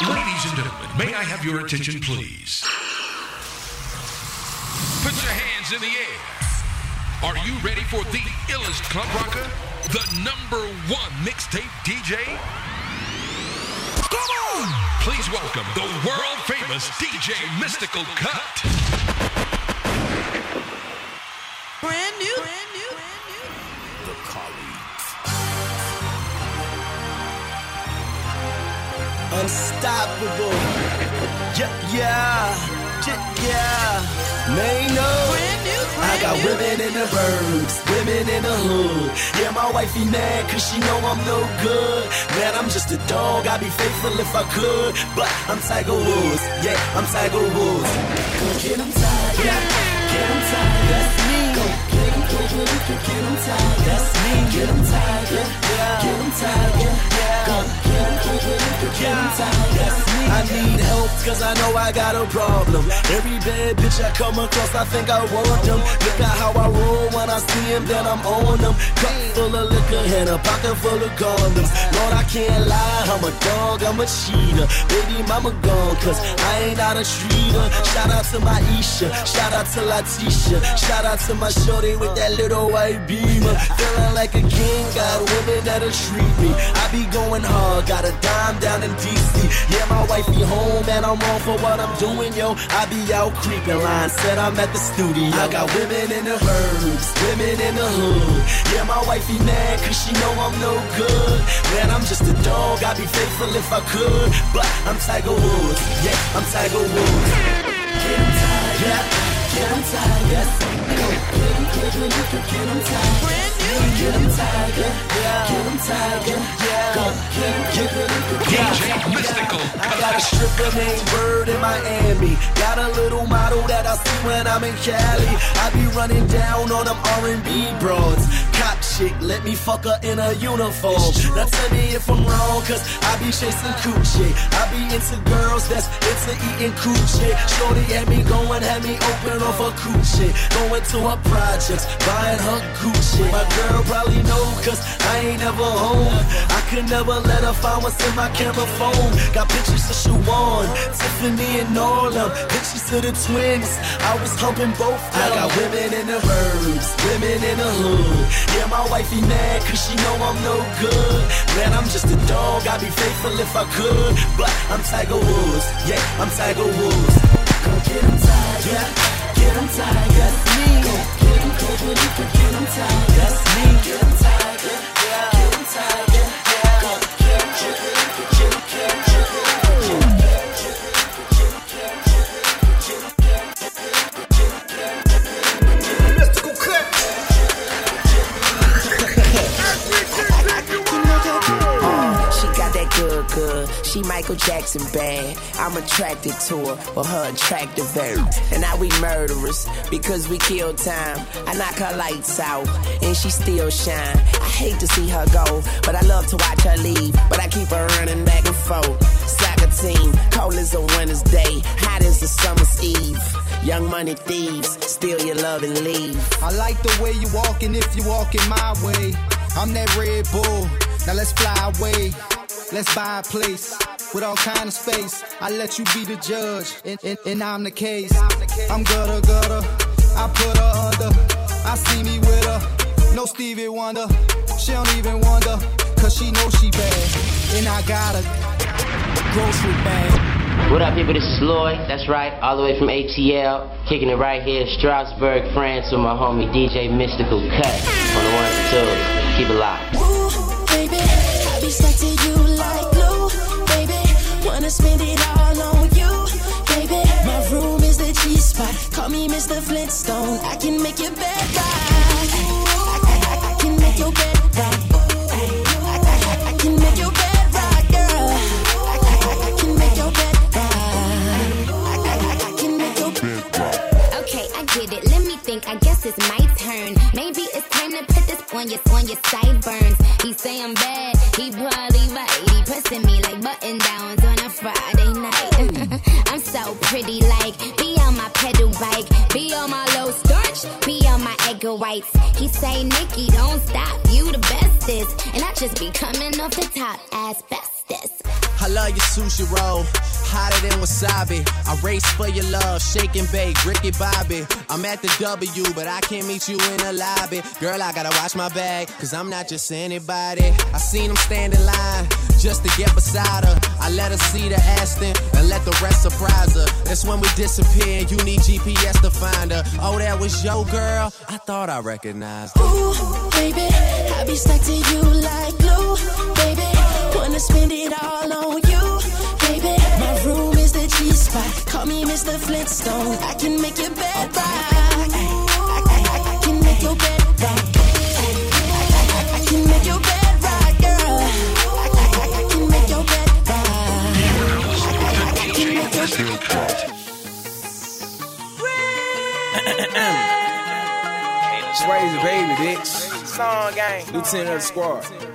Ladies and gentlemen, may I have your attention, please? Put your hands in the air. Are you ready for the illest club rocker? The number one mixtape DJ? Come on! Please welcome the world famous DJ Mystical Cut. Unstoppable. Yeah, yeah, yeah, yeah. May know. Brand new. I got new. women in the burbs, women in the hood. Yeah, my wifey mad cause she know I'm no good. Man, I'm just a dog, I'd be faithful if I could. But I'm Tiger Woods, yeah, I'm Tiger Woods. Get him tiger, get him tiger, that's Go get him, get him tiger, that's me. Get him tiger, get him tiger, go get him, get him, get tiger, that's me. I need help cause I know I got a problem. Every bad bitch I come across, I think I want them. Look at how I roll when I see him, then I'm on them. Cup full of liquor and a pocket full of condoms. Lord, I can't lie, I'm a dog, I'm a cheater. Baby mama gone, cause I ain't out a treater. Shout out to my Isha, shout out to Latisha, shout out to my shorty with that little white beamer. Feeling like a king, got women that'll treat me. I be going hard, got a dime down in DC. Yeah, my wife be home, and I'm wrong for what I'm doing, yo. I be out creeping, line said I'm at the studio. I got women in the herbs, women in the hood. Yeah, my wife be mad cause she know I'm no good. Man, I'm just a dog, I'd be faithful if I could. But I'm Tiger Woods, yeah, I'm Tiger Woods. Get tired, yeah, get him tired, yes. Get him, tired. Yeah. Tiger, yeah. DJ Mystical I got a stripper named Bird in Miami. Got a little model that I see when I'm in Cali. I be running down on them R&B broads. Cop chick, let me fuck her in a uniform. Now tell me if I'm wrong, cause I be chasing coochie. I be into girls that's into eating coochie. Shorty had me going, had me open off her coochie. Going to her projects, buying her Gucci. My girl probably know, cause I ain't home. I could never let her find what's in my camera phone. Got pictures to shoot on, Tiffany and all them. Pictures to the twins. I was humping both. I got women in the burbs, women in the hood. Yeah, my wifey mad cause she know I'm no good. Man, I'm just a dog. I'd be faithful if I could. But I'm Tiger Woods. Yeah, I'm Tiger Woods. Go get him tired. Yeah, get him tired. That's me. Go get him, go get him, go get him tired. That's me. Get tired. Yeah, good, good. She Michael Jackson bad. I'm attracted to her for her attractive verb. And now we murderers because we kill time. I knock her lights out and she still shine. I hate to see her go, but I love to watch her leave. But I keep her running back and forth. Soccer team, cold as a winter's day, hot as a summer's eve. Young money thieves, steal your love and leave. I like the way you walking if you walking my way. I'm that Red Bull. Now let's fly away. Let's buy a place with all kind of space. I let you be the judge, and, and, and I'm the case. I'm gutter gutter. I put her under. I see me with her. No Stevie Wonder. She don't even wonder, cause she knows she bad. And I got a grocery bag. What up, people? This is Lloyd. That's right, all the way from ATL. Kicking it right here, Strasbourg, France, with my homie DJ Mystical Cut on the ones and twos. Keep it locked. Spend it all on you, baby. My room is the G spot. Call me Mr. Flintstone. I can make your bed right. I, I, I, I can make your bed right. I, can make your bed right, girl. I, can make your bed right. I can make your bed right. Okay, I get it. Let me think. I guess it's my turn. Maybe it's time to put this on your on your sideburns. Nikki, don't stop. You the bestest, and I just be coming off the top as best. Love your sushi roll, hotter than wasabi. I race for your love, shake and bake, Ricky Bobby. I'm at the W, but I can't meet you in the lobby. Girl, I gotta watch my bag, cause I'm not just anybody. I seen him stand in line just to get beside her. I let her see the Aston and let the rest surprise her. That's when we disappear, you need GPS to find her. Oh, that was your girl? I thought I recognized her. Ooh, baby, I be stuck to you like glue, baby. Wanna spend it all on you, baby. My room is the G spot. Call me Mr. Flintstone. I can make your bed rock. I, I, I, I can make your bed rock. I, I can make your bed rock, girl. I, I, I can make your bed rock. I can make your bed rock. Swayze, baby, bitch. Song gang. Lieutenant of the squad.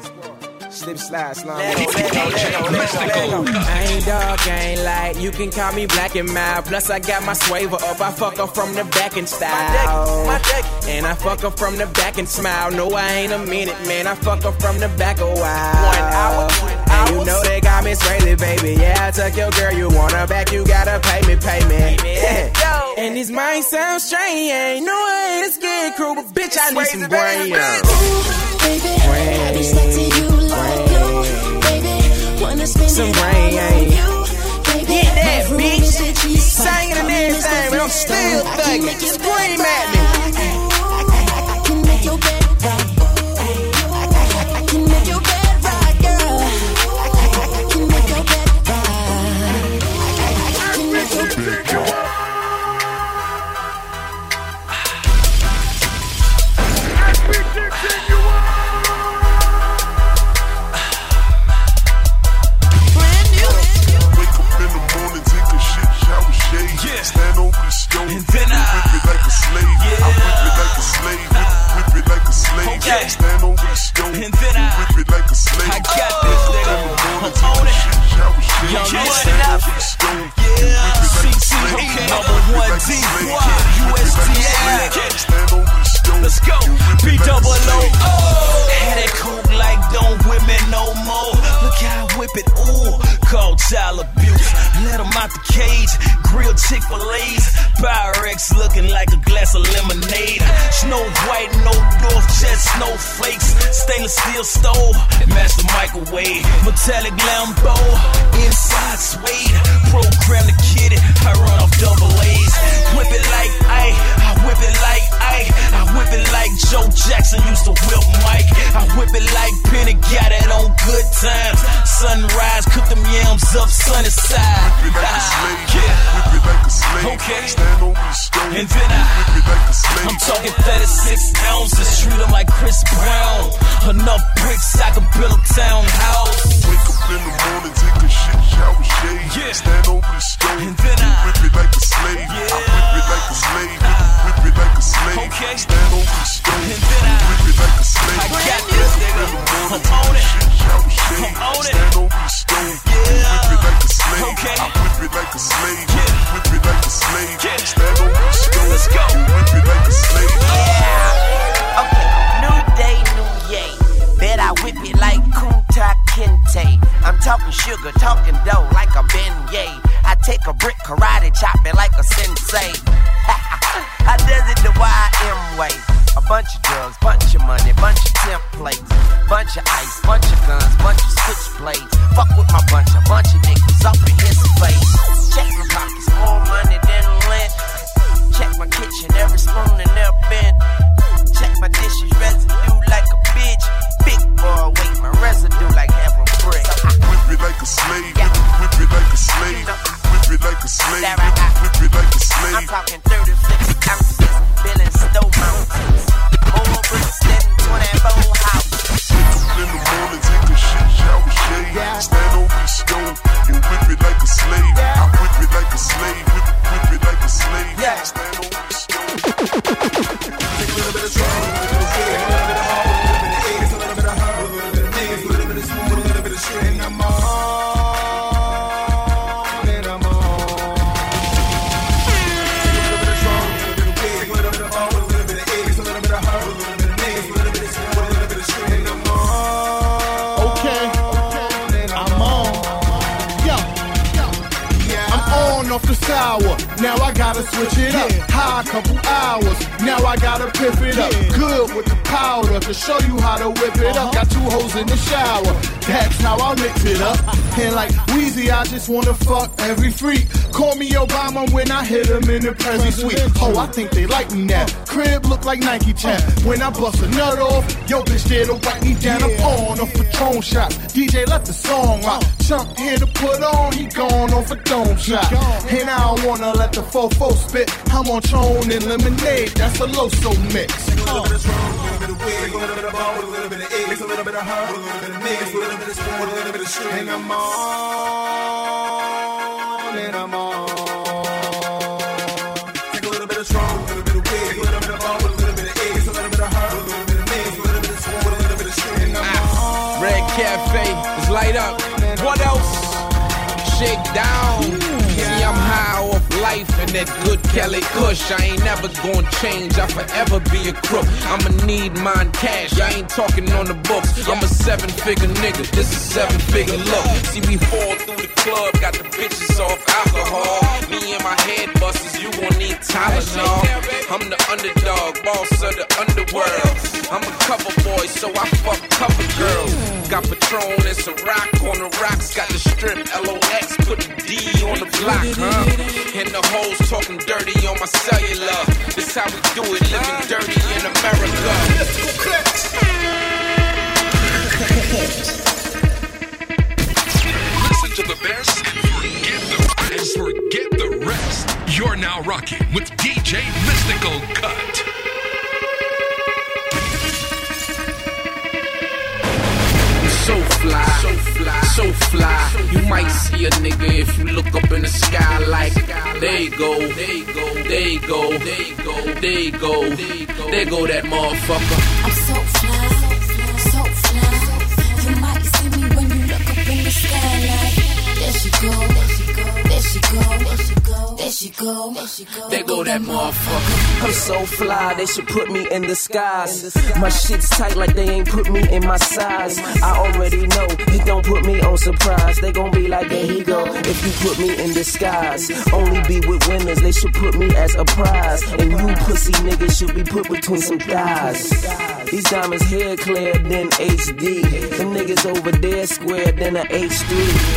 Slip, slide, slide. I ain't dark, I ain't light. You can call me black and mild. Plus, I got my swaver up. I fuck her from the back and style. And I fuck her from the back and smile. No, I ain't a minute, man. I fuck her from the back a while. One hour, And you know they got me Swayze, baby. Yeah, I took your girl. You want her back, you gotta pay me, pay me. and this might sound strange. Ain't no way it's get crew, but bitch, I need some brain. baby. I be stuck to you baby. Wanna spend Some rain. all on you. Get that, bitch. is the G-spot. Singing and me everything, but I'm still Flintstone. I can thugging. make your Scream bed at me. Slave. Stand over the stove, and then I whip it like a slave. I got this, nigga. In the morning, take a shit, shower. Young Stand over the stove, yeah. whip it like a slave. okay. Number one D, slave. why? Whip it like a USDA. Stand over the stove, Let's go. B it double O. Had it cool like don't whip me no more. Look how I whip it, ooh. Called child abuse. Let 'em out the cage. Grill Chick fil A's. Pyrex looking like a glass of lemonade. Snow white, no doors, just snowflakes. Stainless steel stove. The microwave. Metallic Lambo. Inside suede. Program the kitty. I run off double A's. Whip it like I. I whip it like I. I whip it like Joe Jackson used to whip Mike. I whip it like Penny got it on good times. Sunrise, cook them yams up sunny side. Whip it like a ah, slave, Yeah. whip it like a slave. Okay. Stand over the stove, And then I- whip it like a slave. I'm talking 36 ounces, treat 'em like Chris Brown. Enough bricks, I can build a townhouse. Wake up in the morning, take a shit, shower, shave. Yeah. Stand over the stove, And then I- whip it like a slave. Yeah. I whip it like a slave, whip it like a slave. Okay. Stand over the stove, And then I- whip it like a slave. I got this, nigga. in the morning, I'm on it. shit, shower, shave. I'm on it. Stand over the stove, Yeah. Okay. I whip it like a slave, whip it like a slave. Okay, new day, new yay. Bet I whip it like Kunta Kinte. I'm talking sugar, talking dough like a beignet. I take a brick, karate, chop it like a sensei. I does it the YM way. A bunch of drugs, bunch of money, bunch of templates, bunch of ice, bunch of guns, bunch of switchblades. Fuck with my bunch, a bunch of niggas up in his face. Check my pockets, more money than lint. Check my kitchen, every spoon in there bent. Check my dishes, residue like a bitch. Big boy, wait, my residue like brick. Whip it like a slave. Whip it like a slave. Whip it like a slave. Whip it like a slave. I'm talking 36 ounces. Billing stove mountains. More bricks than 24 houses. Wake up in the morning, take a shit, shower, shade. Stand over the stove and whip it. Up. And like Weezy, I just wanna fuck every freak. Call me Obama when I hit him in the Prezi suite. Oh, I think they like me now. Crib look like Nike Champ. When I bust a nut off, yo bitch there to wipe me down. I'm on off Patron shots. DJ let the song rock. Chunk here to put on, he gone off a dome shot. And I don't wanna let the fofo spit. I'm on Tron and lemonade. That's a Loso mix. Take a little bit of a little bit of weed, a little bit of a little bit of egg, a little bit of her a little bit of a little bit of spoon a little bit and I'm all. That good Cali Kush. I ain't never gonna change. I forever be a crook. I'ma need mine cash. I ain't talking on the books. I'm a seven figure nigga. This is seven figure look. See, we fall through the club, got the bitches off alcohol. Me and my head busters, you gon' need Tylenol. I'm the underdog, boss of the underworld. I'm a cover boy, so I fuck cover. Got Patron and some rock on the rocks. Got the strip LOX, put the D on the block, huh? And the hoes talking dirty on my cellular. This how we do it, living dirty in America. Listen to the best and forget the rest. Forget the rest. You're now rocking with DJ Mystical Cut. So fly, so fly, so fly. You might see a nigga if you look up in the sky like, there you go, there you go, there you go, there you go, there you go, there go that motherfucker. I'm go, there go, there she go. There go that motherfucker. I'm so fly, they should put me in disguise. My shit's tight like they ain't put me in my size. I already know, it don't put me on surprise. They gon' be like, there he go, if you put me in disguise. Only be with winners, they should put me as a prize. And you pussy niggas should be put between some thighs. These diamonds here clear than HD. Them niggas over there square than a H3.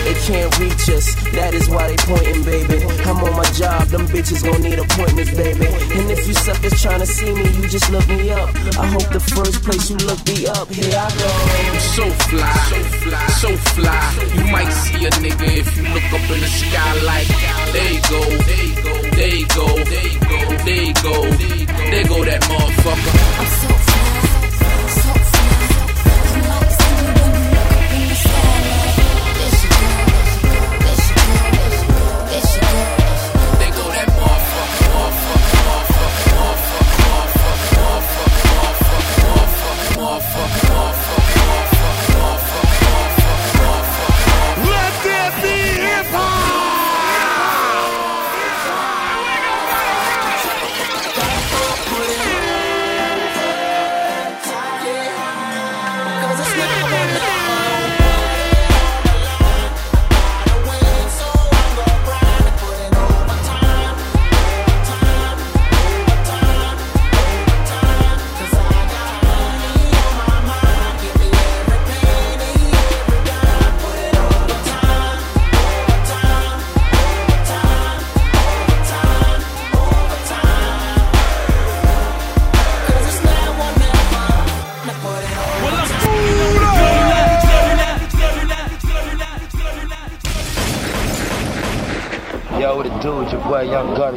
They can't reach us, that is why they pointing, baby. I'm on my job, them bitches gon' need appointments, baby. And if you suckers tryna see me, you just look me up. I hope the first place you look me up, here I go. I'm so fly, so fly, so fly. You might see a nigga if you look up in the sky like, there you go, there you go, there you go, there you go, there you go, there go that motherfucker. I'm so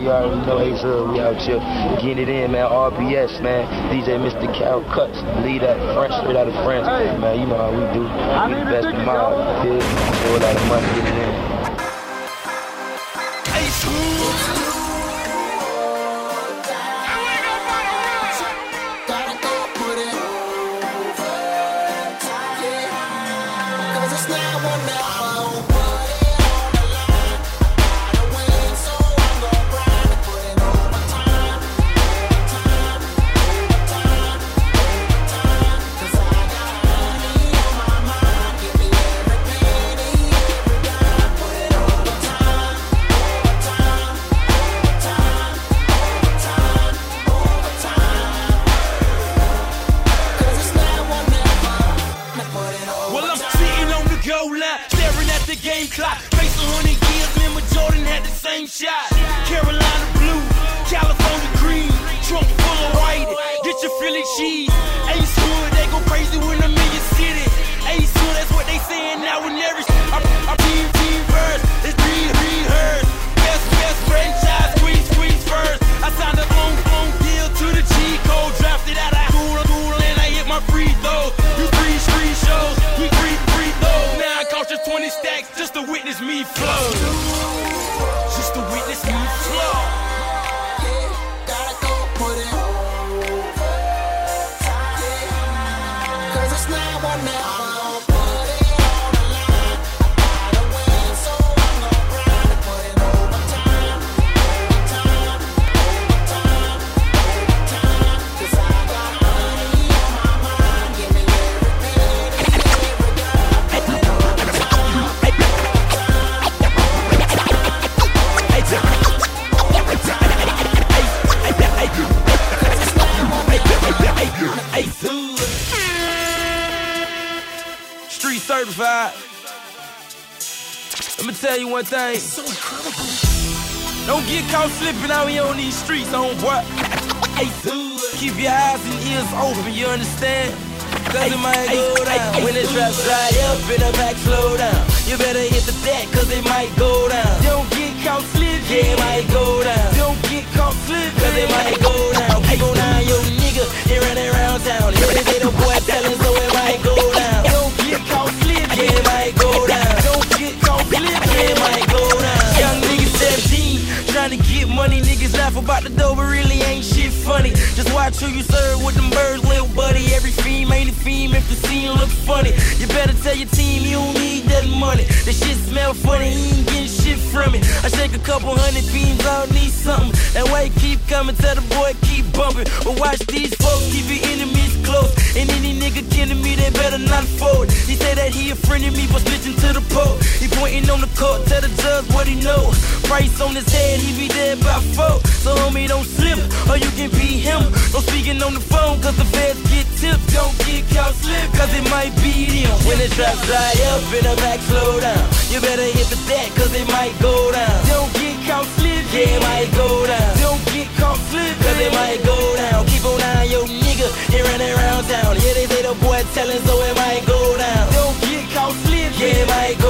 You already know Ace Earl. We out here getting it in, man. RBS, man. DJ Mr. Cal Cuts. Lead that French, straight out of France. Man, you know how we do. We the best in mind. Yeah. A lot of money, clock. Face a hundred years, remember Jordan had the same shot. Carolina blue, California green, trunk full of white. Get your Philly cheese. Ace Hood, they go crazy when I'm in your city. Ace Hood, that's what they saying now in every. I'm, I'm team, team. It's three, three. Best, best franchise, squeeze, squeeze first. I signed a to tell you one thing. Don't get caught slipping out here on these streets, homeboy. Keep your eyes and ears open, you understand? Cause it might go down. When the trap slide up and the back slow down. You better hit the deck, cause it might go down. Don't get caught slipping. Yeah, it might go down. Don't get caught slipping. Cause it might go down. Keep on down, yo nigga. They running around town. Yeah, they the boy telling, money. Niggas laugh about the dough, but really ain't shit funny. Just watch who you serve with them birds, little buddy. Every fiend ain't a fiend if the scene look funny. You better tell your team you don't need that money. The shit smell funny, he ain't getting shit from it. I shake a couple hundred beams, I don't need something. That way keep coming, tell the boy keep bumping. But watch these folks, keep your enemies close. And any nigga kidding me, they better not fold. He say that he a friend of me, but switching to the pole. Pointing on the court, tell the judge what he know. Price on his head, he be dead by four. So homie, don't slip, or you can be him. Don't speaking on the phone, cause the feds get tipped. Don't get caught slip, cause it might be them. When the trap slide up and the back slow down. You better hit the deck, cause it might go down. Don't get caught slip, yeah, it might go down. Don't get caught slip, cause it might go down. Keep on down, yo nigga, he running around town. Yeah, they say the boy telling, so it might go down. Don't get caught slip, yeah, it might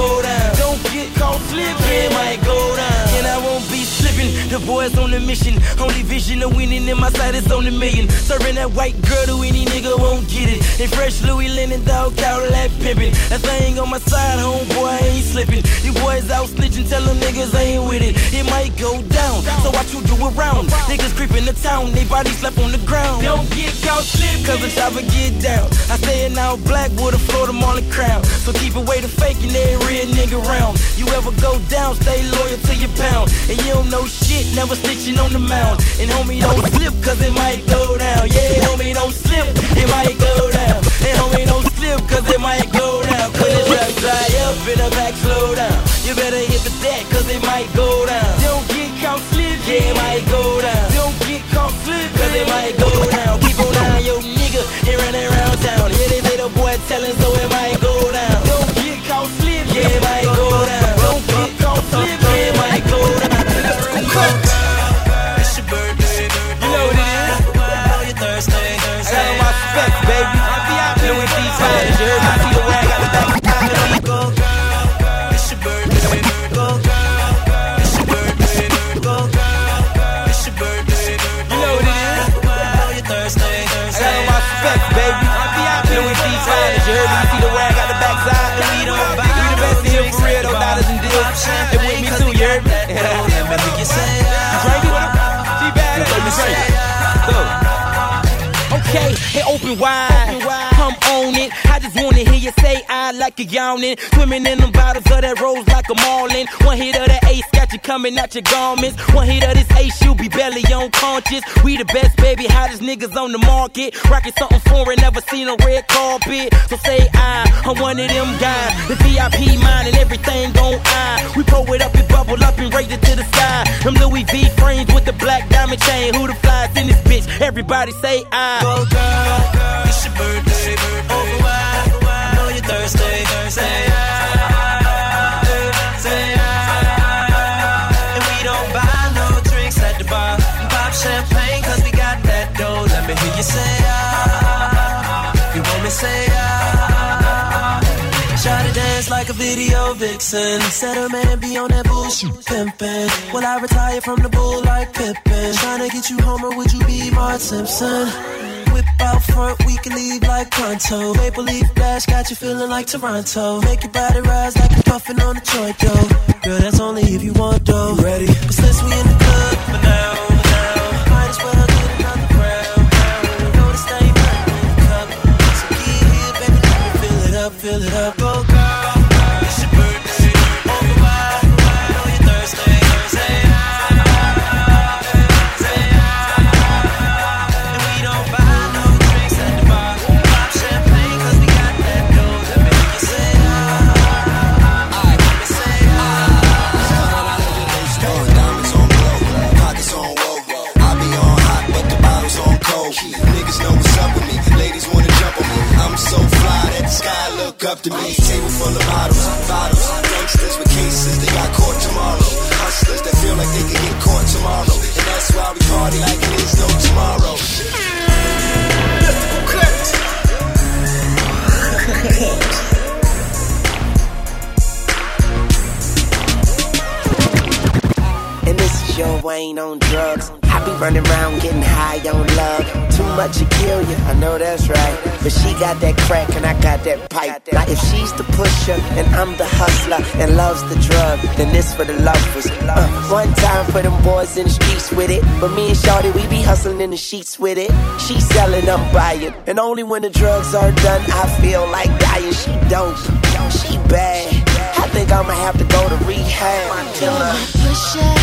The boys on a mission, only vision of winning in my sight is on a million. Serving that white girl to any nigga won't get it. And fresh Louis Linen dog Cadillac pimpin'. That thing on my side, homeboy, I ain't slipping. You boys out snitching, tell them niggas I ain't with it. It might go down, so watch you do around. Niggas creeping the town, they bodies left on the ground. Don't get caught slipping, cause the chopper get down. I say it now, black with a Florida Marlin crown. So keep away the faking, every real nigga round. You ever go down, stay loyal to your pound. And you don't know shit, never snitching on the mound. And homie, don't slip, cause it might go down. Yeah, homie, don't slip, it might go down. And homie, don't slip, cause it might go down. Cause the trap fly up and the back slow down. You better hit the deck, cause it might go down. Don't get caught slip, yeah, it might go down. Don't get caught slip, cause it might go down. Wide. Like a yawning. Swimming in them bottles of that rose like a marlin. One hit of that ace got you coming out your garments. One hit of this ace, you be belly unconscious. We the best, baby, hottest niggas on the market. Rockin' something foreign, never seen a red carpet. So say I, I'm one of them guys. The VIP mine and everything on I. We pull it up and bubble up and raise it to the sky. Them Louis V frames with the black diamond chain. Who the flies in this bitch? Everybody say I. Go, girl, it's your birthday, over wide. Thursday, Thursday. And we don't buy no drinks at the bar. Pop we got that dough. Let me hear you say, ah. You want me say, ah. Try to dance like a video vixen. Said her man be on that bullshit pimpin'. Will I retire from the bull like Pippen? Tryna get you home or would you be Mark Simpson? Whip out front, we can leave like pronto. Maple leaf flash got you feeling like Toronto. Make your body rise like a puffin' on a joint, yo. Girl, that's only if you want though. Ready? But since we in the club for now, now, might as well get another round. round. Know this ain't nothing in the cup. So get here, baby, let me fill it up, fill it up. This for the lovers. Uh, one time for them boys in the streets with it. But me and Shawty, we be hustling in the sheets with it. She selling, I'm buying. And only when the drugs are done, I feel like dying. She don't, she bad. I think I'ma have to go to rehab. Killer.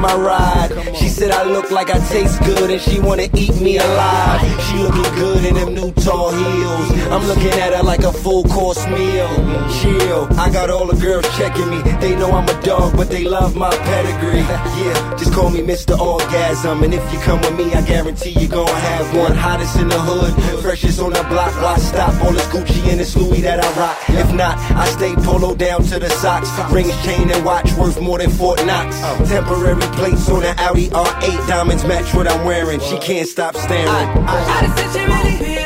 My ride. She said I look like I taste good and she wanna eat me alive. She looking good in them new tall heels. I'm looking at her like a full course meal. I got all the girls checking me. They know I'm a dog, but they love my pedigree. Yeah, just call me Mr. Orgasm. And if you come with me, I guarantee you gon' have one. Hottest in the hood, freshest on the block. Why stop? All this Gucci and this Louis that I rock. If not, I stay polo down to the socks. Rings, chain, and watch worth more than Fort Knox. Temporary plates on the Audi R8. Diamonds match what I'm wearing. She can't stop staring. Shawty said she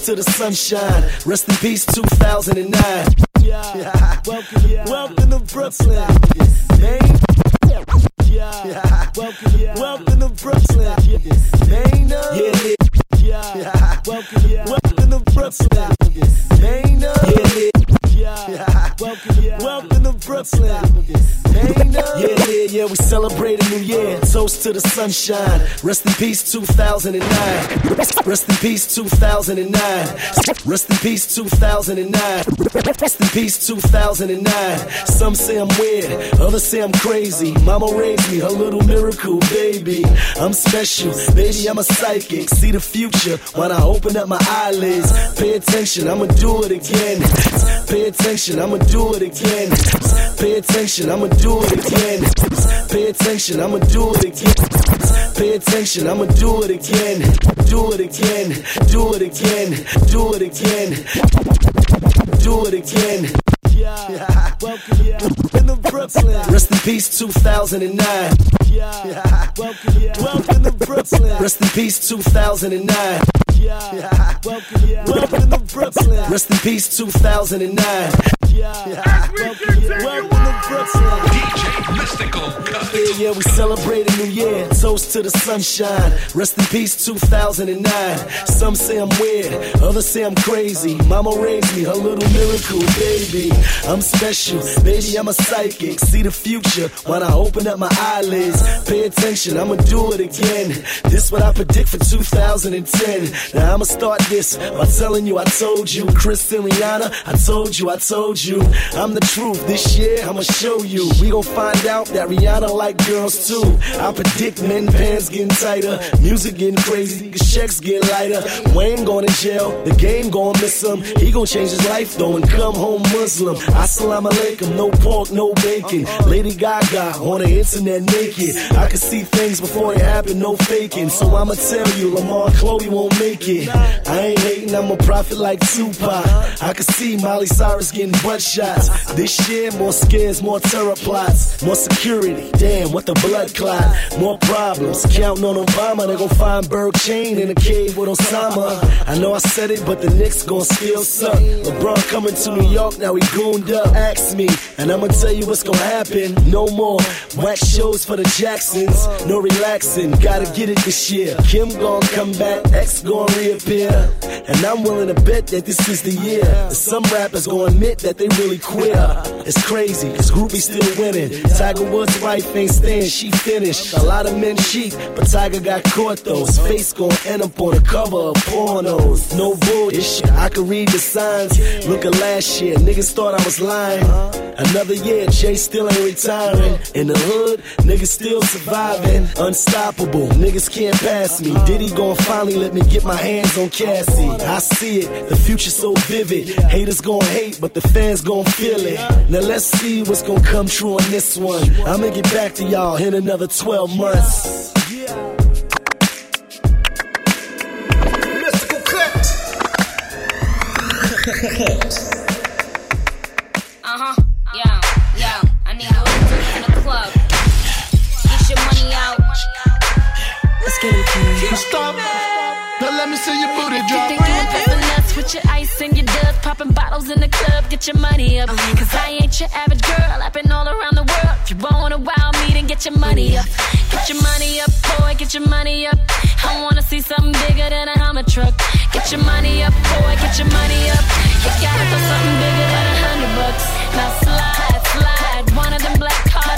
Toast to the sunshine. Rest in peace, 2009. Yeah, welcome, welcome to Brooklyn. Maine. Yeah, welcome, welcome to Brooklyn. Maine. Yeah, yeah, welcome, welcome to Brooklyn. Maine. Yeah, Yeah. Welcome, to Brooklyn. Yeah, yeah, yeah, we celebrate a new year. Toast to the sunshine. Rest in peace, 2009. Rest in peace, 2009. Rest in peace, 2009. Rest in peace, 2009. Some say I'm weird, others say I'm crazy. Mama raised me, her little miracle baby. I'm special, baby, I'm a psychic. See the future when I open up my eyelids. Pay attention, I'ma do it again. Pay attention, I'ma do it again. Pay attention, I'ma do it again. Pay attention, I'ma do it again. Pay attention, I'ma do it again. Do it again. Do it again. Do it again. Do it again. Yeah. Welcome, yeah. The Brooklyn. Rest in peace, 2009. Yeah. Welcome, yeah. Welcome to Brooklyn. Rest in peace, 2009. Yeah. Welcome, yeah. Welcome to Brooklyn. Rest in peace, 2009. Yeah. Welcome, yeah. Welcome to Brooklyn. DJ Mystical Yeah, yeah, we celebrate a new year. Toast to the sunshine. Rest in peace, 2009. Some say I'm weird, others say I'm crazy. Mama raised me, her little miracle baby. I'm special, baby, I'm a psychic. See the future when I open up my eyelids. Pay attention, I'ma do it again. This what I predict for 2010. Now I'ma start this by telling you I told you. Chris and Rihanna, I told you, I told you. I'm the truth. This year I'ma show you. We gon' find out that Rihanna like girls too. I predict men pants getting tighter, music getting crazy, checks get lighter. Wayne going to jail, the game gon' miss him. He gon' change his life though and come home Muslim. Assalamu alaikum, no pork, no bacon. Lady Gaga on the internet naked. I can see things before they happen, no faking. So I'ma tell you, Lamar Khloe won't make it. I ain't hating, I'm a prophet like Tupac. I can see Miley Cyrus getting butt shots. This year, more scares, more terror plots, more security. Damn, what the blood clot. More problems. Counting on Obama, they gon' find Berg Chain in a cave with Osama. I know I said it, but the Knicks gon' still suck. LeBron coming to New York, now he gooned up. Ask me, and I'ma tell you what's gon' happen. No more wax shows for the Jacksons. No relaxing, gotta get it this year. Kim gon' come back, X gon' reappear. And I'm willing to bet that this is the year. that Some rappers gon' admit that they really quit. It's crazy, cause groupies still winning. Tiger Woods' wife ain't staying, she finished. A lot of men cheat, but Tiger got caught though. His face gon' end up on the cover of pornos. No bullshit, I can read the signs. Look at last year, niggas thought I was lying. Another year, Jay still ain't retiring. In the hood, niggas still surviving. Unstoppable, niggas can't pass me. Diddy gon' finally let me get my hands on Cassie. I see it, the future so vivid. Haters gon' hate, but the fans gon' feel it. Now let's see what's gon' come true on this one. I'ma get back to y'all in another 12 months. Mystical cut. Uh huh. Yo, yo. I need a little in the club. Get your money out. Let's get it, Stop. Now let me see your booty drop. You drop. think you impressing nuts with your ice and your dust, popping bottles in the club, get your money up. Oh, Cause I ain't your average girl, I've been all around the world. If you want a wild me, then get your money up. Get your money up, boy, get your money up. I wanna see something bigger than a Hummer truck. Get your money up, boy, get your money up. You gotta throw something bigger than a hundred bucks. Now slide, slide, one of them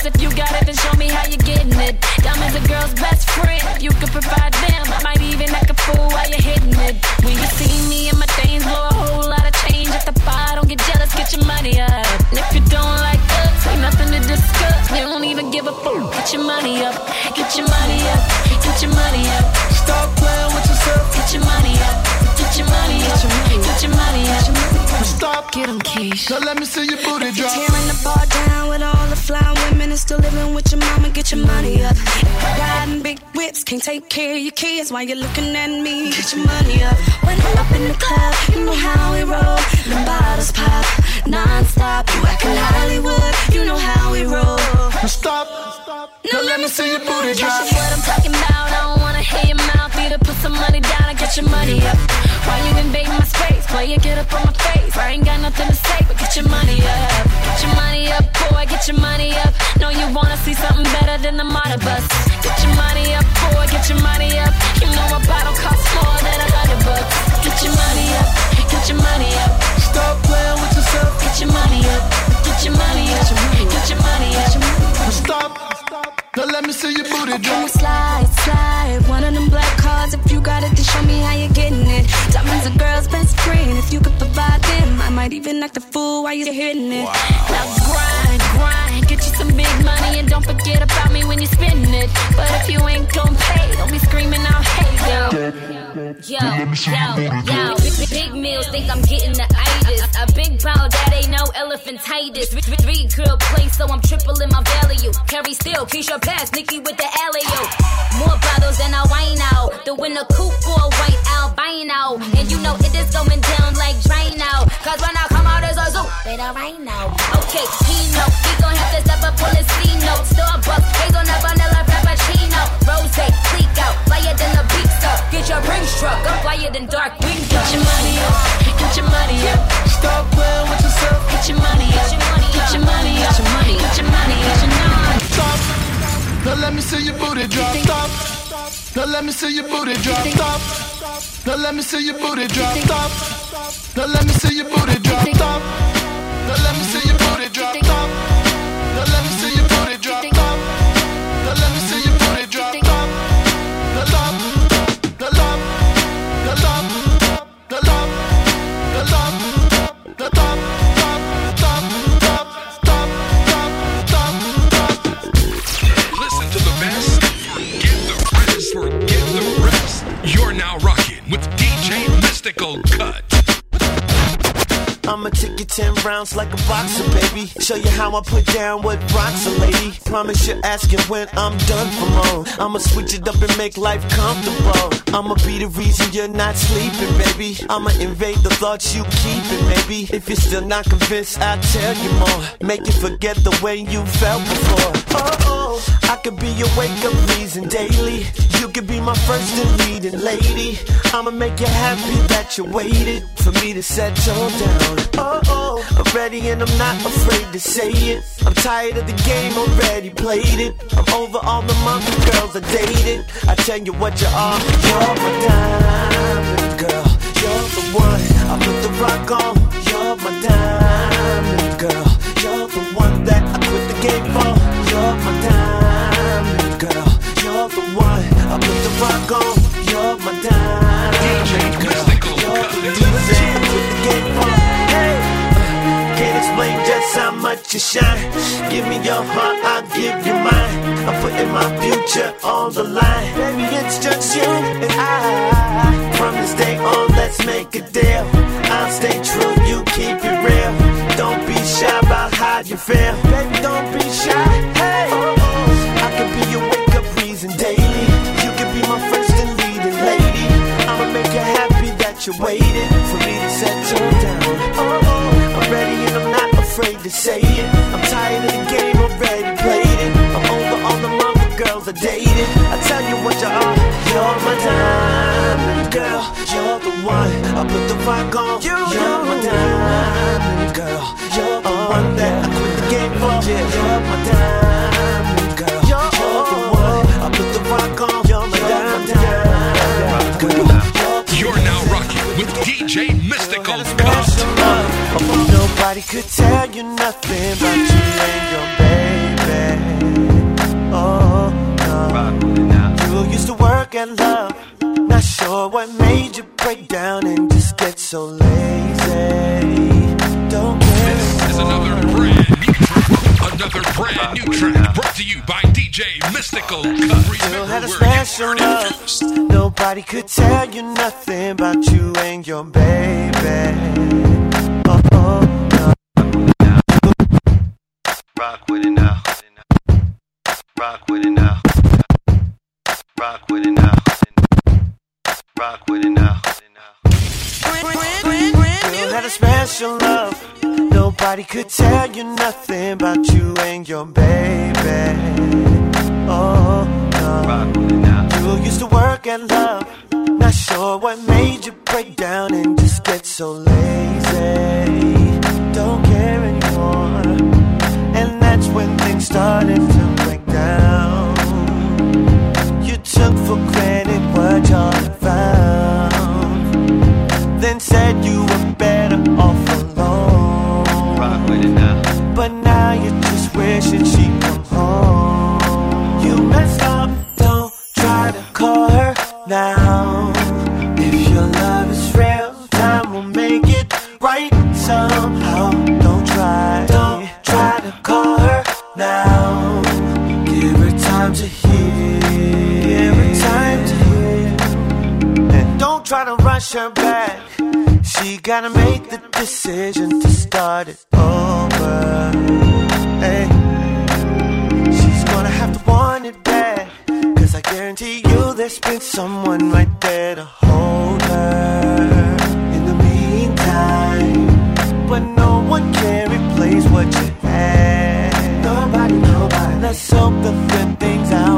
black. If you got it, then show me how you're getting it. Diamonds a girl's best friend. You could provide them. I might even act a fool while you're hitting it. When you see me and my things blow a whole lot of change at the bar, don't get jealous, get your money up. And if you don't like us, ain't nothing to discuss. You don't even give a fuck. Get your money up, get your money up, get your money up. Stop playing with yourself. Get your money up, get your money up, get your money up. Stop. Get 'em, Keish. Now let me see your booty drop. Tearing the bar down with all the fly women and still living with your mama. Get your money up. Riding big whips, can't take care of your kids while you're looking at me. Get your money up. When I'm up in the club, you know how we roll. The bottles pop non-stop. You acting Hollywood, you know how we roll. Stop. Now let me see your booty drop. That's what I'm talking about. Could've put some money down and get your money up. Why you invade my space? Play it, get up on my face. I ain't got nothing to say, but get your money up. Get your money up, boy, get your money up. Know you wanna see something better than the model bus. Get your money up, boy, get your money up. You know a bottle costs more than a hundred bucks. Get your money up, get your money up. Stop playing with yourself. Get your money up, get your money up, get your money up. Stop booty drop. I'ma slide, slide. One of them black cards. If you got it, then show me how you're getting it. Diamonds a girl's best friend. If you could provide them, I might even act the fool while you're hitting it. Now grind, grind. Get you some big money and don't forget about me when you spending it. But if you ain't gon' pay, don't be screaming out, hey, yo. Yo, yo, yo, big, big, big meals think I'm getting the itis. A big bow that ain't no elephantitis. Three, girl play, so I'm tripling my value. Carry still, Keisha pass, Nikki with the alley More bottles than I wine out. The winner coupe for a white albino. And you know it is going down like Drano. Cause when I come out, it's a zoo. Wait, a rhino. Okay, he know he gon' have to step up on the C note. Starbucks, hazelnut, vanilla, frappuccino. Rose, click out, flyer than the beat up. Get your ring struck, I'm flyer than dark window. Get your money up, get your money up. Stop playing with yourself. Get your money up, get your money up, get your money, get your money, get your money. Stop. Now let me see your booty drop. Stop. Now let me see your booty drop. Stop. Now let me see your booty drop. Stop. Now let me see your booty drop. Stop. Now let me see your booty drop. Stop. Now let me see your booty drop. Mystical Cut. I'ma take you 10 rounds like a boxer, baby. Show you how I put down what rocks a lady. Promise you're asking when I'm done for more. I'ma switch it up and make life comfortable. I'ma be the reason you're not sleeping, baby. I'ma invade the thoughts you keeping, baby. If you're still not convinced, I'll tell you more. Make you forget the way you felt before. Oh, oh, I could be your wake up reason daily. You could be my first and leading lady. I'ma make you happy that you waited for me to settle down. Oh, oh, I'm ready and I'm not afraid to say it. I'm tired of the game, already played it. I'm over all the monkey girls I dated. I tell you what you are, you're my diamond girl. You're the one I put the rock on. You're my diamond girl. You're the one that I quit the game for. You're my diamond girl. You're the one I put the rock on. You're my diamond girl. You're the reason I quit the game for. Hey, uh, can't explain just how much you shine. Give me your heart, I'll give you mine. I'm putting my future on the line. Baby, it's just you and I. From this day on, let's make a deal. I'll stay true, you keep it real. Don't be shy about how you feel. Baby, don't be shy. Dated. I tell you what you are, you're my diamond girl. You're the one I put the rock on. You're my diamond girl. You're the one that I quit the game for. You're my diamond girl. You're the one I put the rock on. You're my diamond girl. You're now rocking with DJ Mystical Nobody could tell you nothing about you and your baby. You used to work at love. Not sure what made you break down and just get so lazy. Don't care. Is another brand new track. another brand new track brought to you by DJ Mystical Cut. Still had a special love. Nobody could tell you nothing about you and your baby. Oh, oh, no. Rock with it now. Rock with it now. Rock with it now. Rock with it now. Still had a special love. Nobody could tell you nothing about you and your baby. Oh, no. You used to work at love. Not sure what made you break down and just get so lazy. Don't care anymore. And that's when things started gotta make the decision to start it over. Hey. She's gonna have to want it back. Cause I guarantee you there's been someone right there to hold her. In the meantime, but no one can replace what you had. Nobody, nobody. Let's hope the good things out.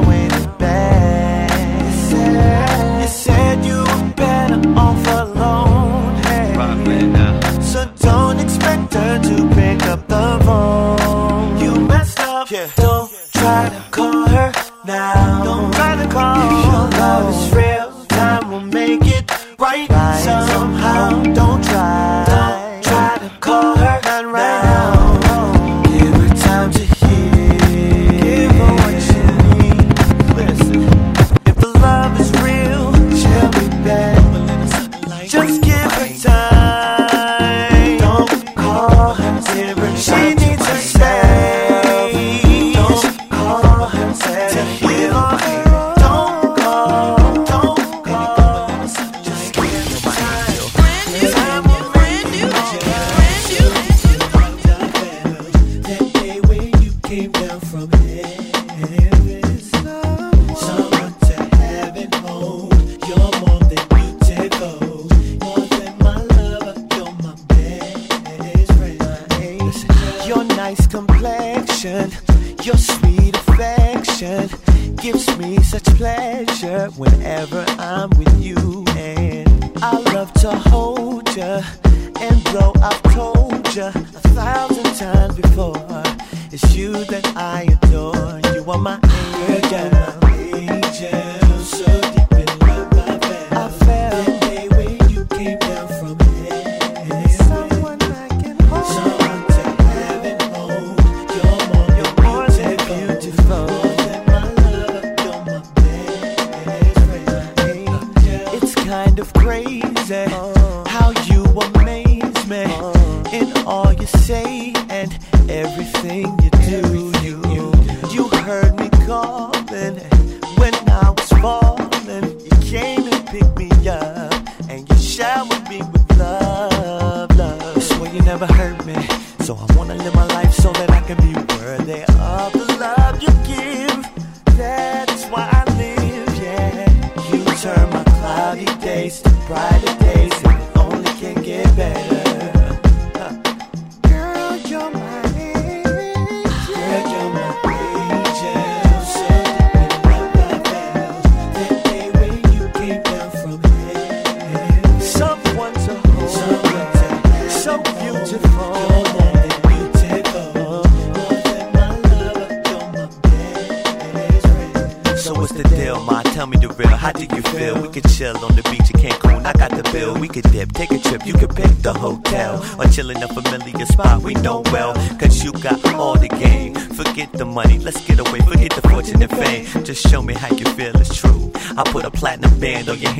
say and everything you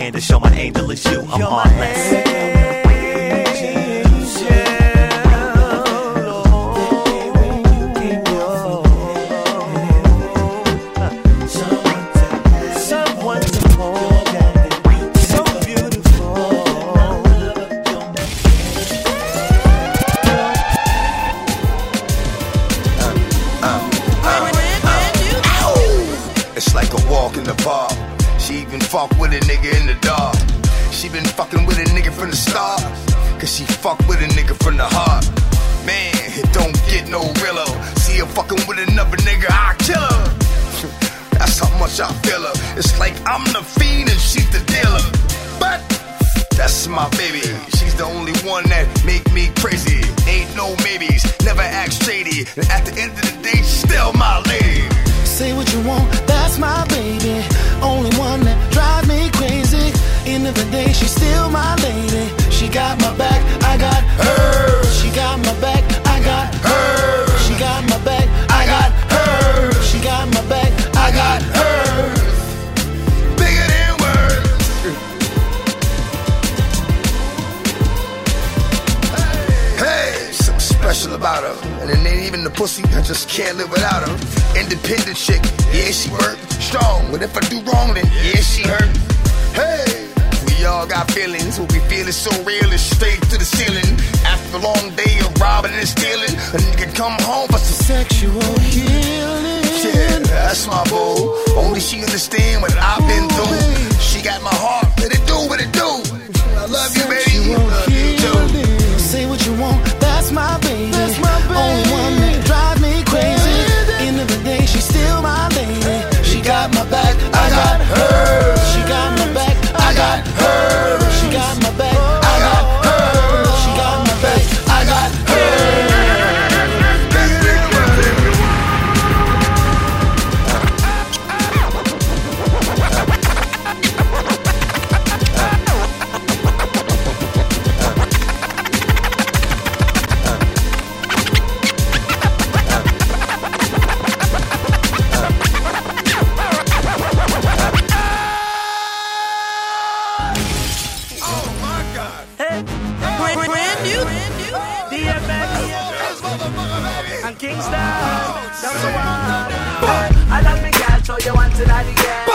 hand to show. And pussy, I just can't live without her. Independent chick, yeah, she work strong. But if I do wrong, then yeah, she hurt. Hey, we all got feelings. What we feel is so real, it's straight to the ceiling. After a long day of robbing and stealing, a nigga come home for some sexual healing. Yeah, that's my boo. Only she understand what I've been through. She got my heart, let it do what it do.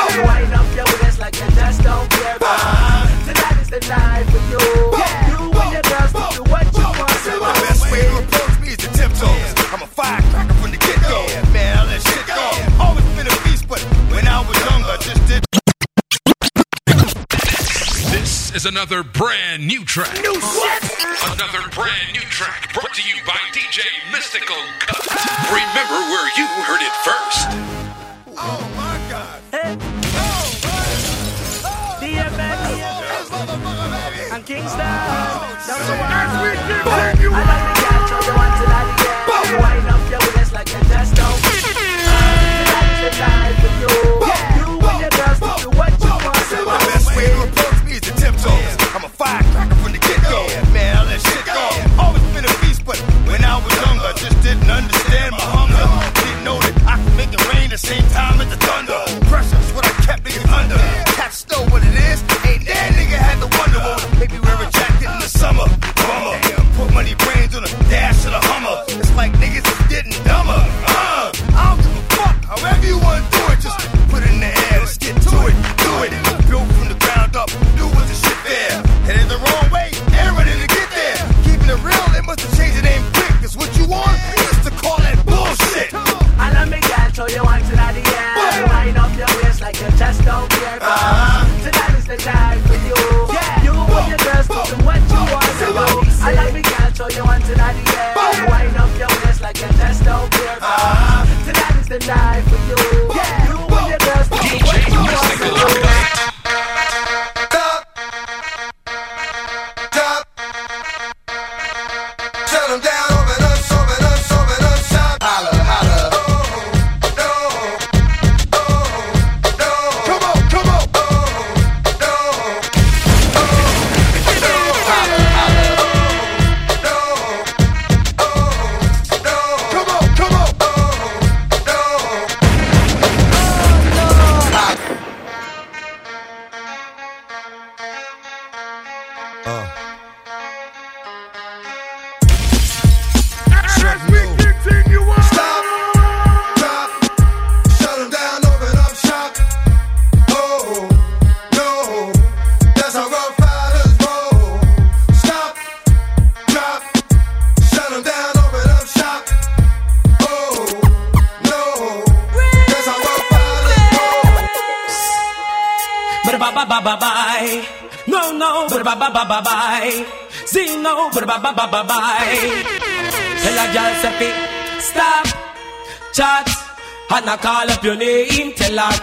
Die again. You your waist like you just don't care. Tonight is the night for you. You and your girls do what you want to The best way to approach me is to tiptoe. I'm a firecracker from the get go. Man, I let shit go. Always been a beast, but when I was younger, just did. This is another brand new track. New Another brand new track brought to you by DJ Mystical Cut. Remember where you heard it first. Oh Kingston. I love me, girl, you Is for you.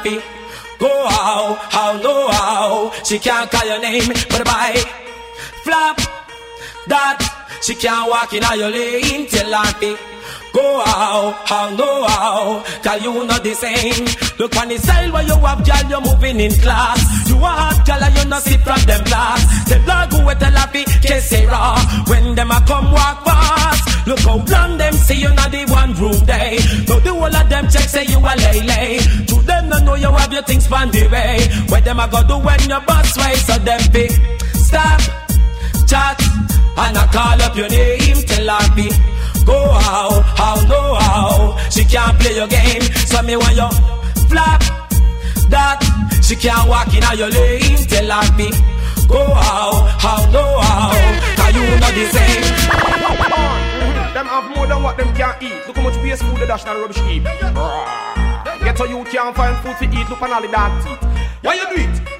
Fi go how how no how. She can't call your name. But bye flop that she can't walk in all your lane. Her fi Go out, how, no how, cause you not the same. Look on the side where you have girl, you're moving in class. You a hot girl and you not see from them glass. Tell her who with the lappy, que sera. When them a come walk past, look how blonde them see you not the one room day. Now the whole of them check say you a lay lay. To them no know you have your things on the way. What them a go do when your boss way, so them pick. Stop, chat, and I call up your name, tell her be. Go how, how, no how. She can't play your game, so me want you flap that. She can't walk in your lane, tell her me. Go how, how, no how. Cause you know the same. Them have more than what them can eat. Look how much waste food the dash and rubbish heap. Get so you can't find food to eat. Look on all the dark teeth. Why you do it?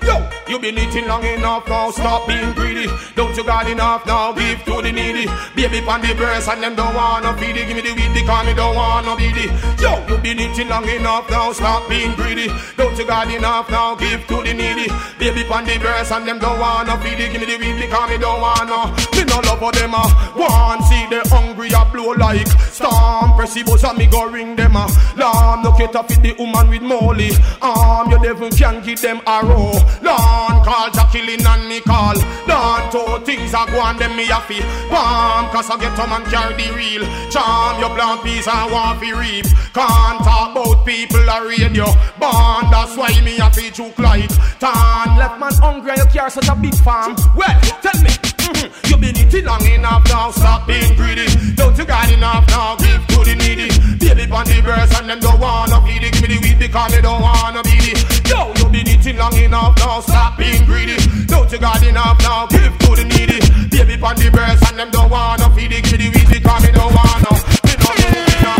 Yo, you been eating long enough now. Stop being greedy. Don't you got enough now? Give to the needy. Baby on the breast and them don't wanna feed. Give me the weed because me don't wanna be the. Yo, you been eating long enough now. Stop being greedy. Don't you got enough now? Give to the needy. Baby on the breast and them don't wanna feed. Give me the weed because me don't wanna. No love for them. Uh. One see the hungry a blow like storm. Press the buzz and me go ring them. Uh. Lamb, look it up with the woman with molly. Arm, your devil can give them arrow. Lord, call Jacqueline and me call. Lord, two things are go on them me a fi. Palm, cause I get a man carry the real. Charm, your plant piece and want fi reap. Can't talk about people a radio. Born, that's why me a fi juke like. Tan, left man hungry and you carry such a big farm. Well, tell me. mhm, You been eating long enough now, stop being greedy. Don't you got enough now, give to the needy. Baby on the breast and them don't wanna feed it. Give me the weed because they don't wanna be the. Yo, you been eating long enough now, stop being greedy. Don't you got enough now, give to the needy. Baby on the breast and them don't wanna feed it. Give me the weed because they don't wanna. They don't wanna.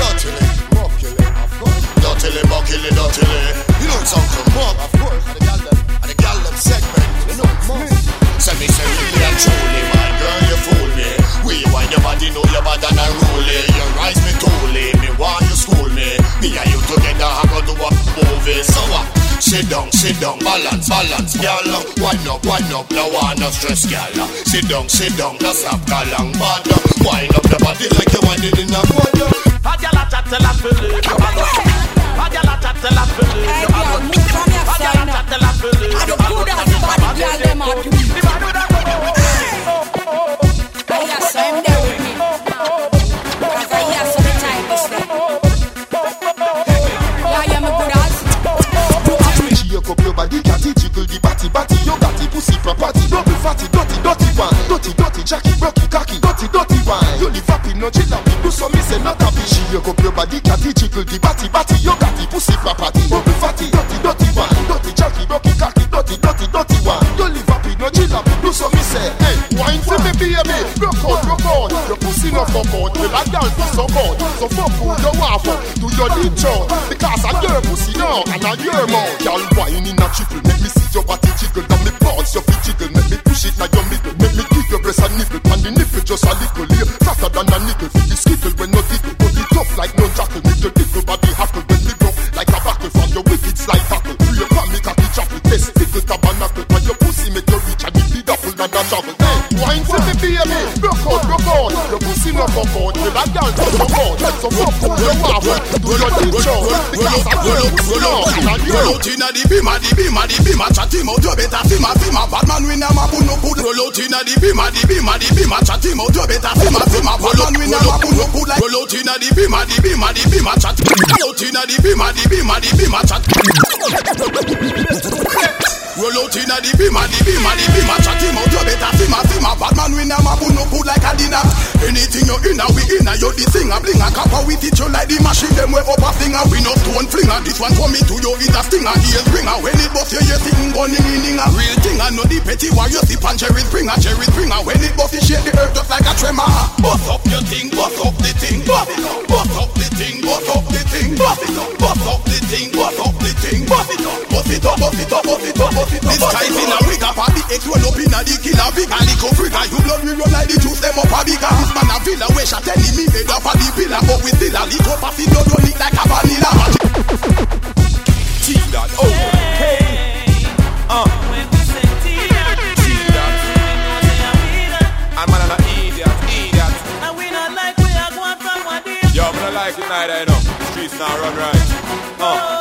Dirtily, muckily, of course. Dirtily, muckily, dirtily. You know it's Uncle Muck, of course. And the gal them, and the gal them segment. You know it's. Send me, say really and truly, your body, know your bad and unruly. You rise me tooly, me want you school me. Me and you together, I go do a movie. So what? Sit down, sit down, balance, balance, girl. Uh, wind up, wind up, no one no stress, girl. Uh, sit down, sit down, no stop, galang, bad. Wind up the body like you winding in a quad. Inna the bima, the bima, the bima Chat him out, you better fima, fima win a mapu no put like Roll out inna the bima, the bima, the bima Chat Roll out. Inna the bima, the bima, the bima Chat Roll out inna the bima, the bima, the bima Chat him out, you better fima, fima Bad man win a mapu no put like a dinner. Anything you inna, we inna. You the thing a bling a copper We teach you like the machine. Them way up a finger We no stone flinger This one for me to you is a stinger Heel bringer When it buff you, you sing gunning in a real thing. I know the petty war you sip on cherry springer Cherry springer When it buff you shake the earth just like a tremor. Bust up your thing, bust it up, bust it up, bust it up, bust it up, bust it up This guy's in a wig up and the X roll up in a the killer big A lick up freaker You blood we run like the juice them up a bigger This man a villa where shot enemy head up a the pillar But we still a lick up a the blood run it like a vanilla T-Dot, oh, hey, uh. T-Dot. I'm an idiot, idiot. Yo, I'm not like it neither, you know. Streets now run right. Uh.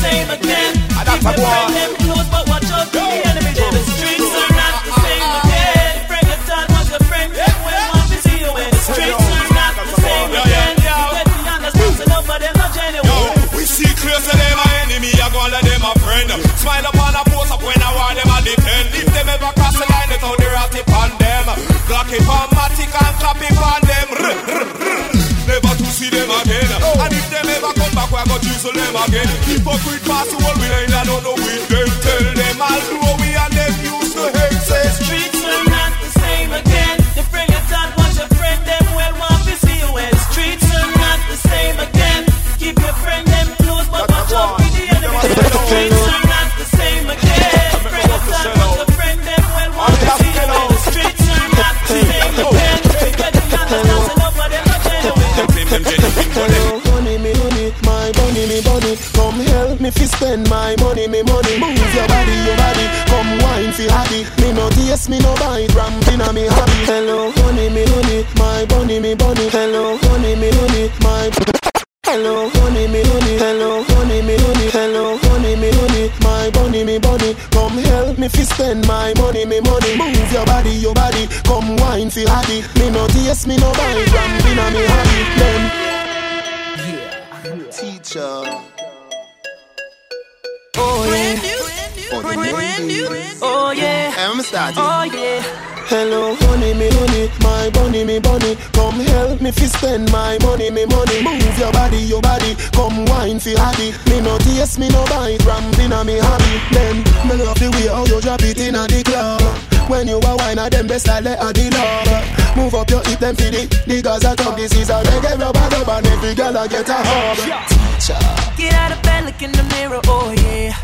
same again. Ah, I got my boy. them close, but watch out for the enemy. The streets are not the same again. Friend of time was your friend. Yeah, when one to see you, the streets are not the same again. You get me understand, enough, but them are not genuine. Yo, we see clear, so they're my enemy. I gonna let them a friend. Smile up on a post up when I want them, I depend. If them ever cross the line, it's how they rat upon them. Glock it on Matic and clap it on them. Never to see them again. Hypocrite pass the whole way and I don't know we. Them tell them I'll do what we and them used to hate say Streets are not the same again. The friend your thought watch your friend, them well want to see you when streets are not the same again. Keep your friend them close, but watch out for the enemy. Streets are not the same again. Bring your dog, watch your friend, them well want to see you when streets are not the same again. Get the dollars, and over them are genuine. Hello, honey, me me fi spend my money, me money. Move your body, your body. Come wine fi happy. Me no taste, me no bite. Ramping on me hobby. Hello, honey, me honey, my bunny, me bunny. Hello, honey, me honey, my. Hello, honey, me honey. Hello, honey, me honey. Hello, honey, me honey. My bunny, me bunny. Come help me fi spend my money, me money. Move your body, your body. Come wine fi happy. Me no taste, me no bite. Ramping on me hobby. Them. Teacher. For the ladies. Oh yeah. I'm starting. Oh yeah. Hello, honey, me honey, my bunny, me bunny. Come help me fi spend my money, me money. Move your body, your body. Come wine fi happy. Me no taste, me no bite. Ramping on me hobby. Then me love the way how you drop it in a the club. When you a wine, a them best I let a the love. Move up your hip, them fi the the Gaza club. This is a reggae rubber dub, and every girl a get a hug. Teacher. Get out of bed, look in the mirror, oh yeah.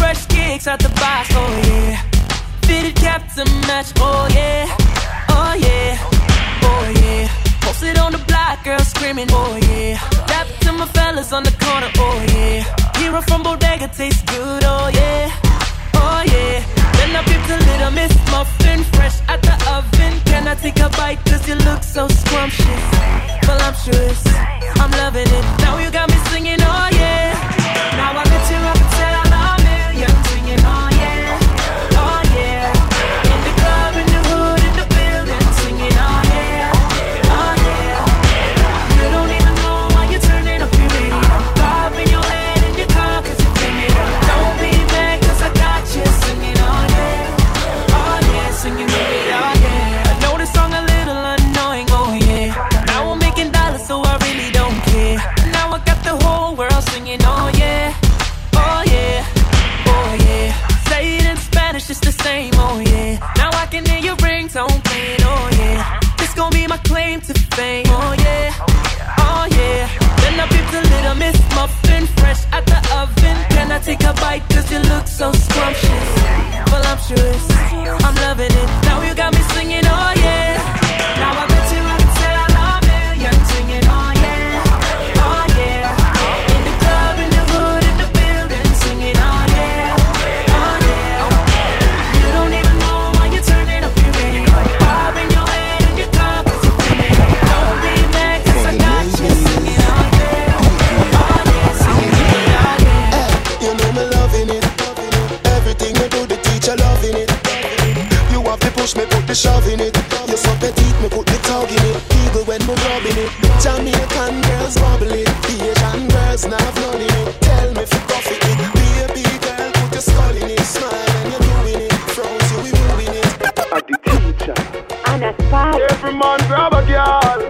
Fresh kicks out the box, oh yeah. Fitted cap to match, oh yeah. Oh yeah, oh yeah. Posted on the block, girl screaming, oh yeah. Rap to my fellas on the corner, oh yeah. Hero from Bodega tastes good, oh yeah. Oh yeah. Then I picked a little miss muffin fresh out the oven. Can I take a bite? Cause you look so scrumptious. Voluptuous. I'm loving it. Now you got me singing, oh yeah. Now I to fame, oh yeah. Oh yeah. Then I picked a little miss muffin fresh out the oven. Can I take a bite? Cause you look so scrumptious. Voluptuous. I'm loving it. When rubbing it. Jamaican girls wobble it. Asian girls now have none in it. Tell me if you coffee it. Baby girl, put your skull in it. Smile and you're doing it. Frowns, you we moving it. the teacher. And a spot. Every man grab a girl.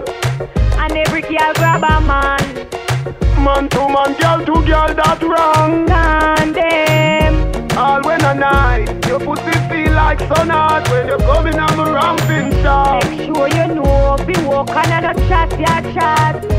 And every girl grab a man. Man to man, girl to girl, that wrong. Condemn. Like sun hot when you're coming on the ramping shot. Make sure you know, be walking and a chat, ya chat.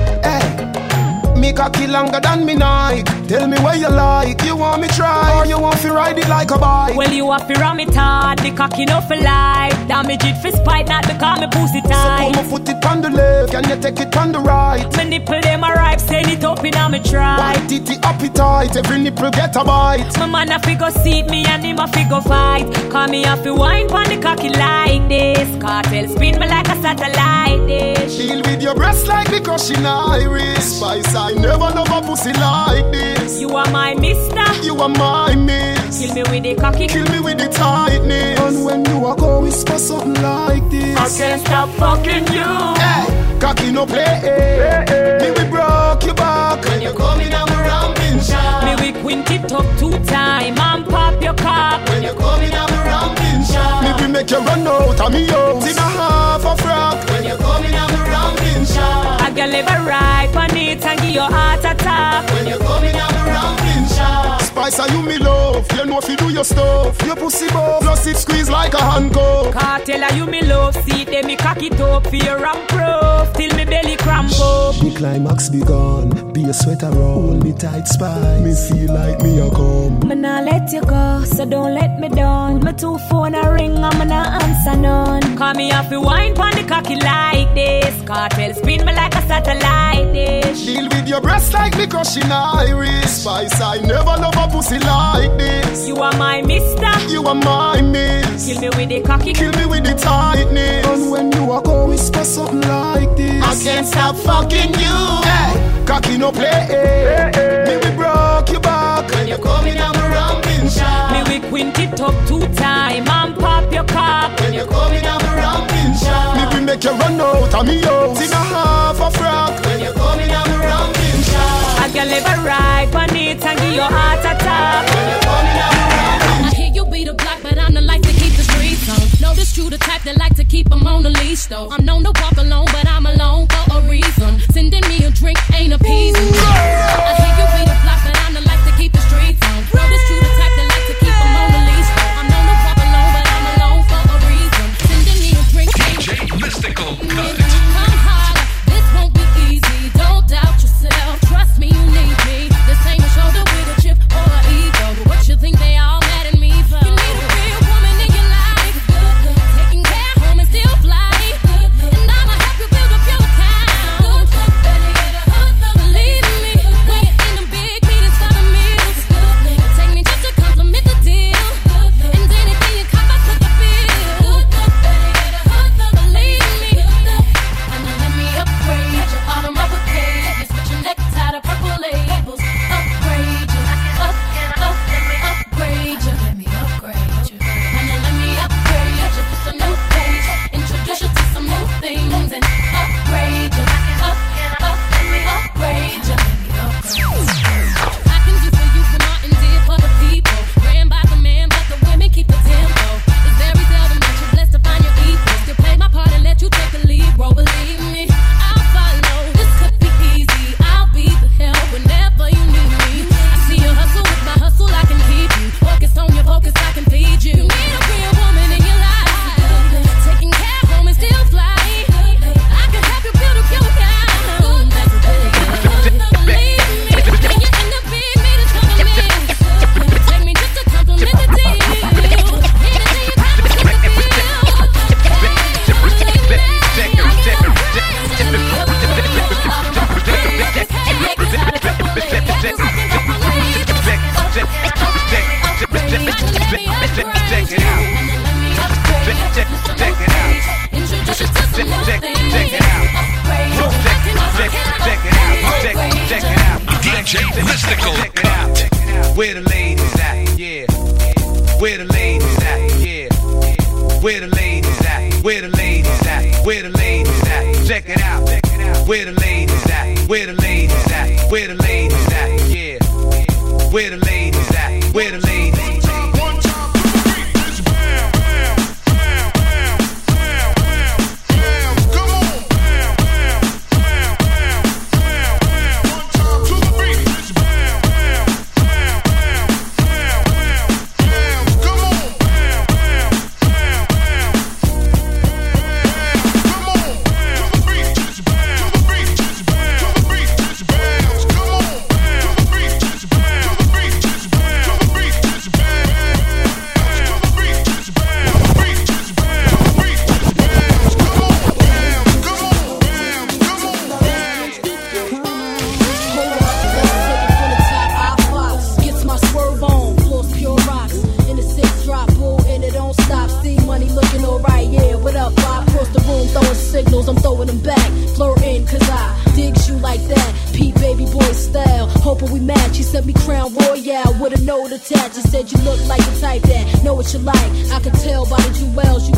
Me cocky longer than me Nike. Tell me where you like. You want me try or you want to ride it like a bike? Well, you have to ram it hard, the cocky no for life. Damage it for spite, not because me pussy tight. So tight. come put it on the left, can you take it on the right? Me nipple them a ripe, send it up in a me try. White titty appetite, every nipple get a bite. My man a figure seat me and him a figure fight. Call me a fi wine pon the cocky like this. Kartel spin me like a satellite dish. Deal with your breast like the crushing iris. Spice, I never love a pussy like this. You are my mister. You are my miss. Kill me with the cocky. Kill me with the tightness. And when you a go whisper something like this. I can't stop fucking you. Hey, cocky no play. hey. Me we broke your back when you coming on the ramping shot. Me we quint it up two time and pop your cock. When you coming on the ramping shot. Me we make you run out of me house in a half a frock. When you coming on the ramping Insha. I can live a right on it and give your heart attack. When you're coming out around, Insha. Spice are you me love. You know if you do your stuff. Your pussy buff. Plus it squeeze like a hand go. Kartel are you me love. See them me cock it up for your ramp proof. Till me belly cramp up. The climax begun. Be a sweater roll me tight spice. Me feel like me a come. Me nah let you go, so don't let me down. My two phone a ring, I'm not answer none. Call me off the wine pon the cocky like this. Kartel spin me like a satellite dish. Deal with your breast like me crushing iris. Spice, I never love a pussy like this. You are my mister. You are my miss. Kill me with the cocky. Kill me with the tightness. And when you walk on, whisper something like this. I can't stop fucking you. Hey, cocky no play. Hey, hey. Me we broke your back. When you call me down the ramping shot. Me we quint it up two time and pop your cock. When you call me down the ramping shot. Me we make you run out of me house in a half a frock. When you call me down the ramping can live a ride on it and give your heart me the I hear you beat the block, but I'm the like to keep the streets on. Notice you the type that like to keep them on the leash, though. I'm known to walk alone, but I'm alone for a reason. Sending me a drink ain't appeasing. I hear you beat the block, the ladies at? Yeah. Where the ladies at? Yeah. Where the ladies at? Where the ladies at? Where the ladies at? Check it out. Where the ladies at? Where the ladies at? Where the ladies at? Yeah. Where the ladies at? Where the ladies a attached. You said you look like the type that know what you like. I can tell by the jewels you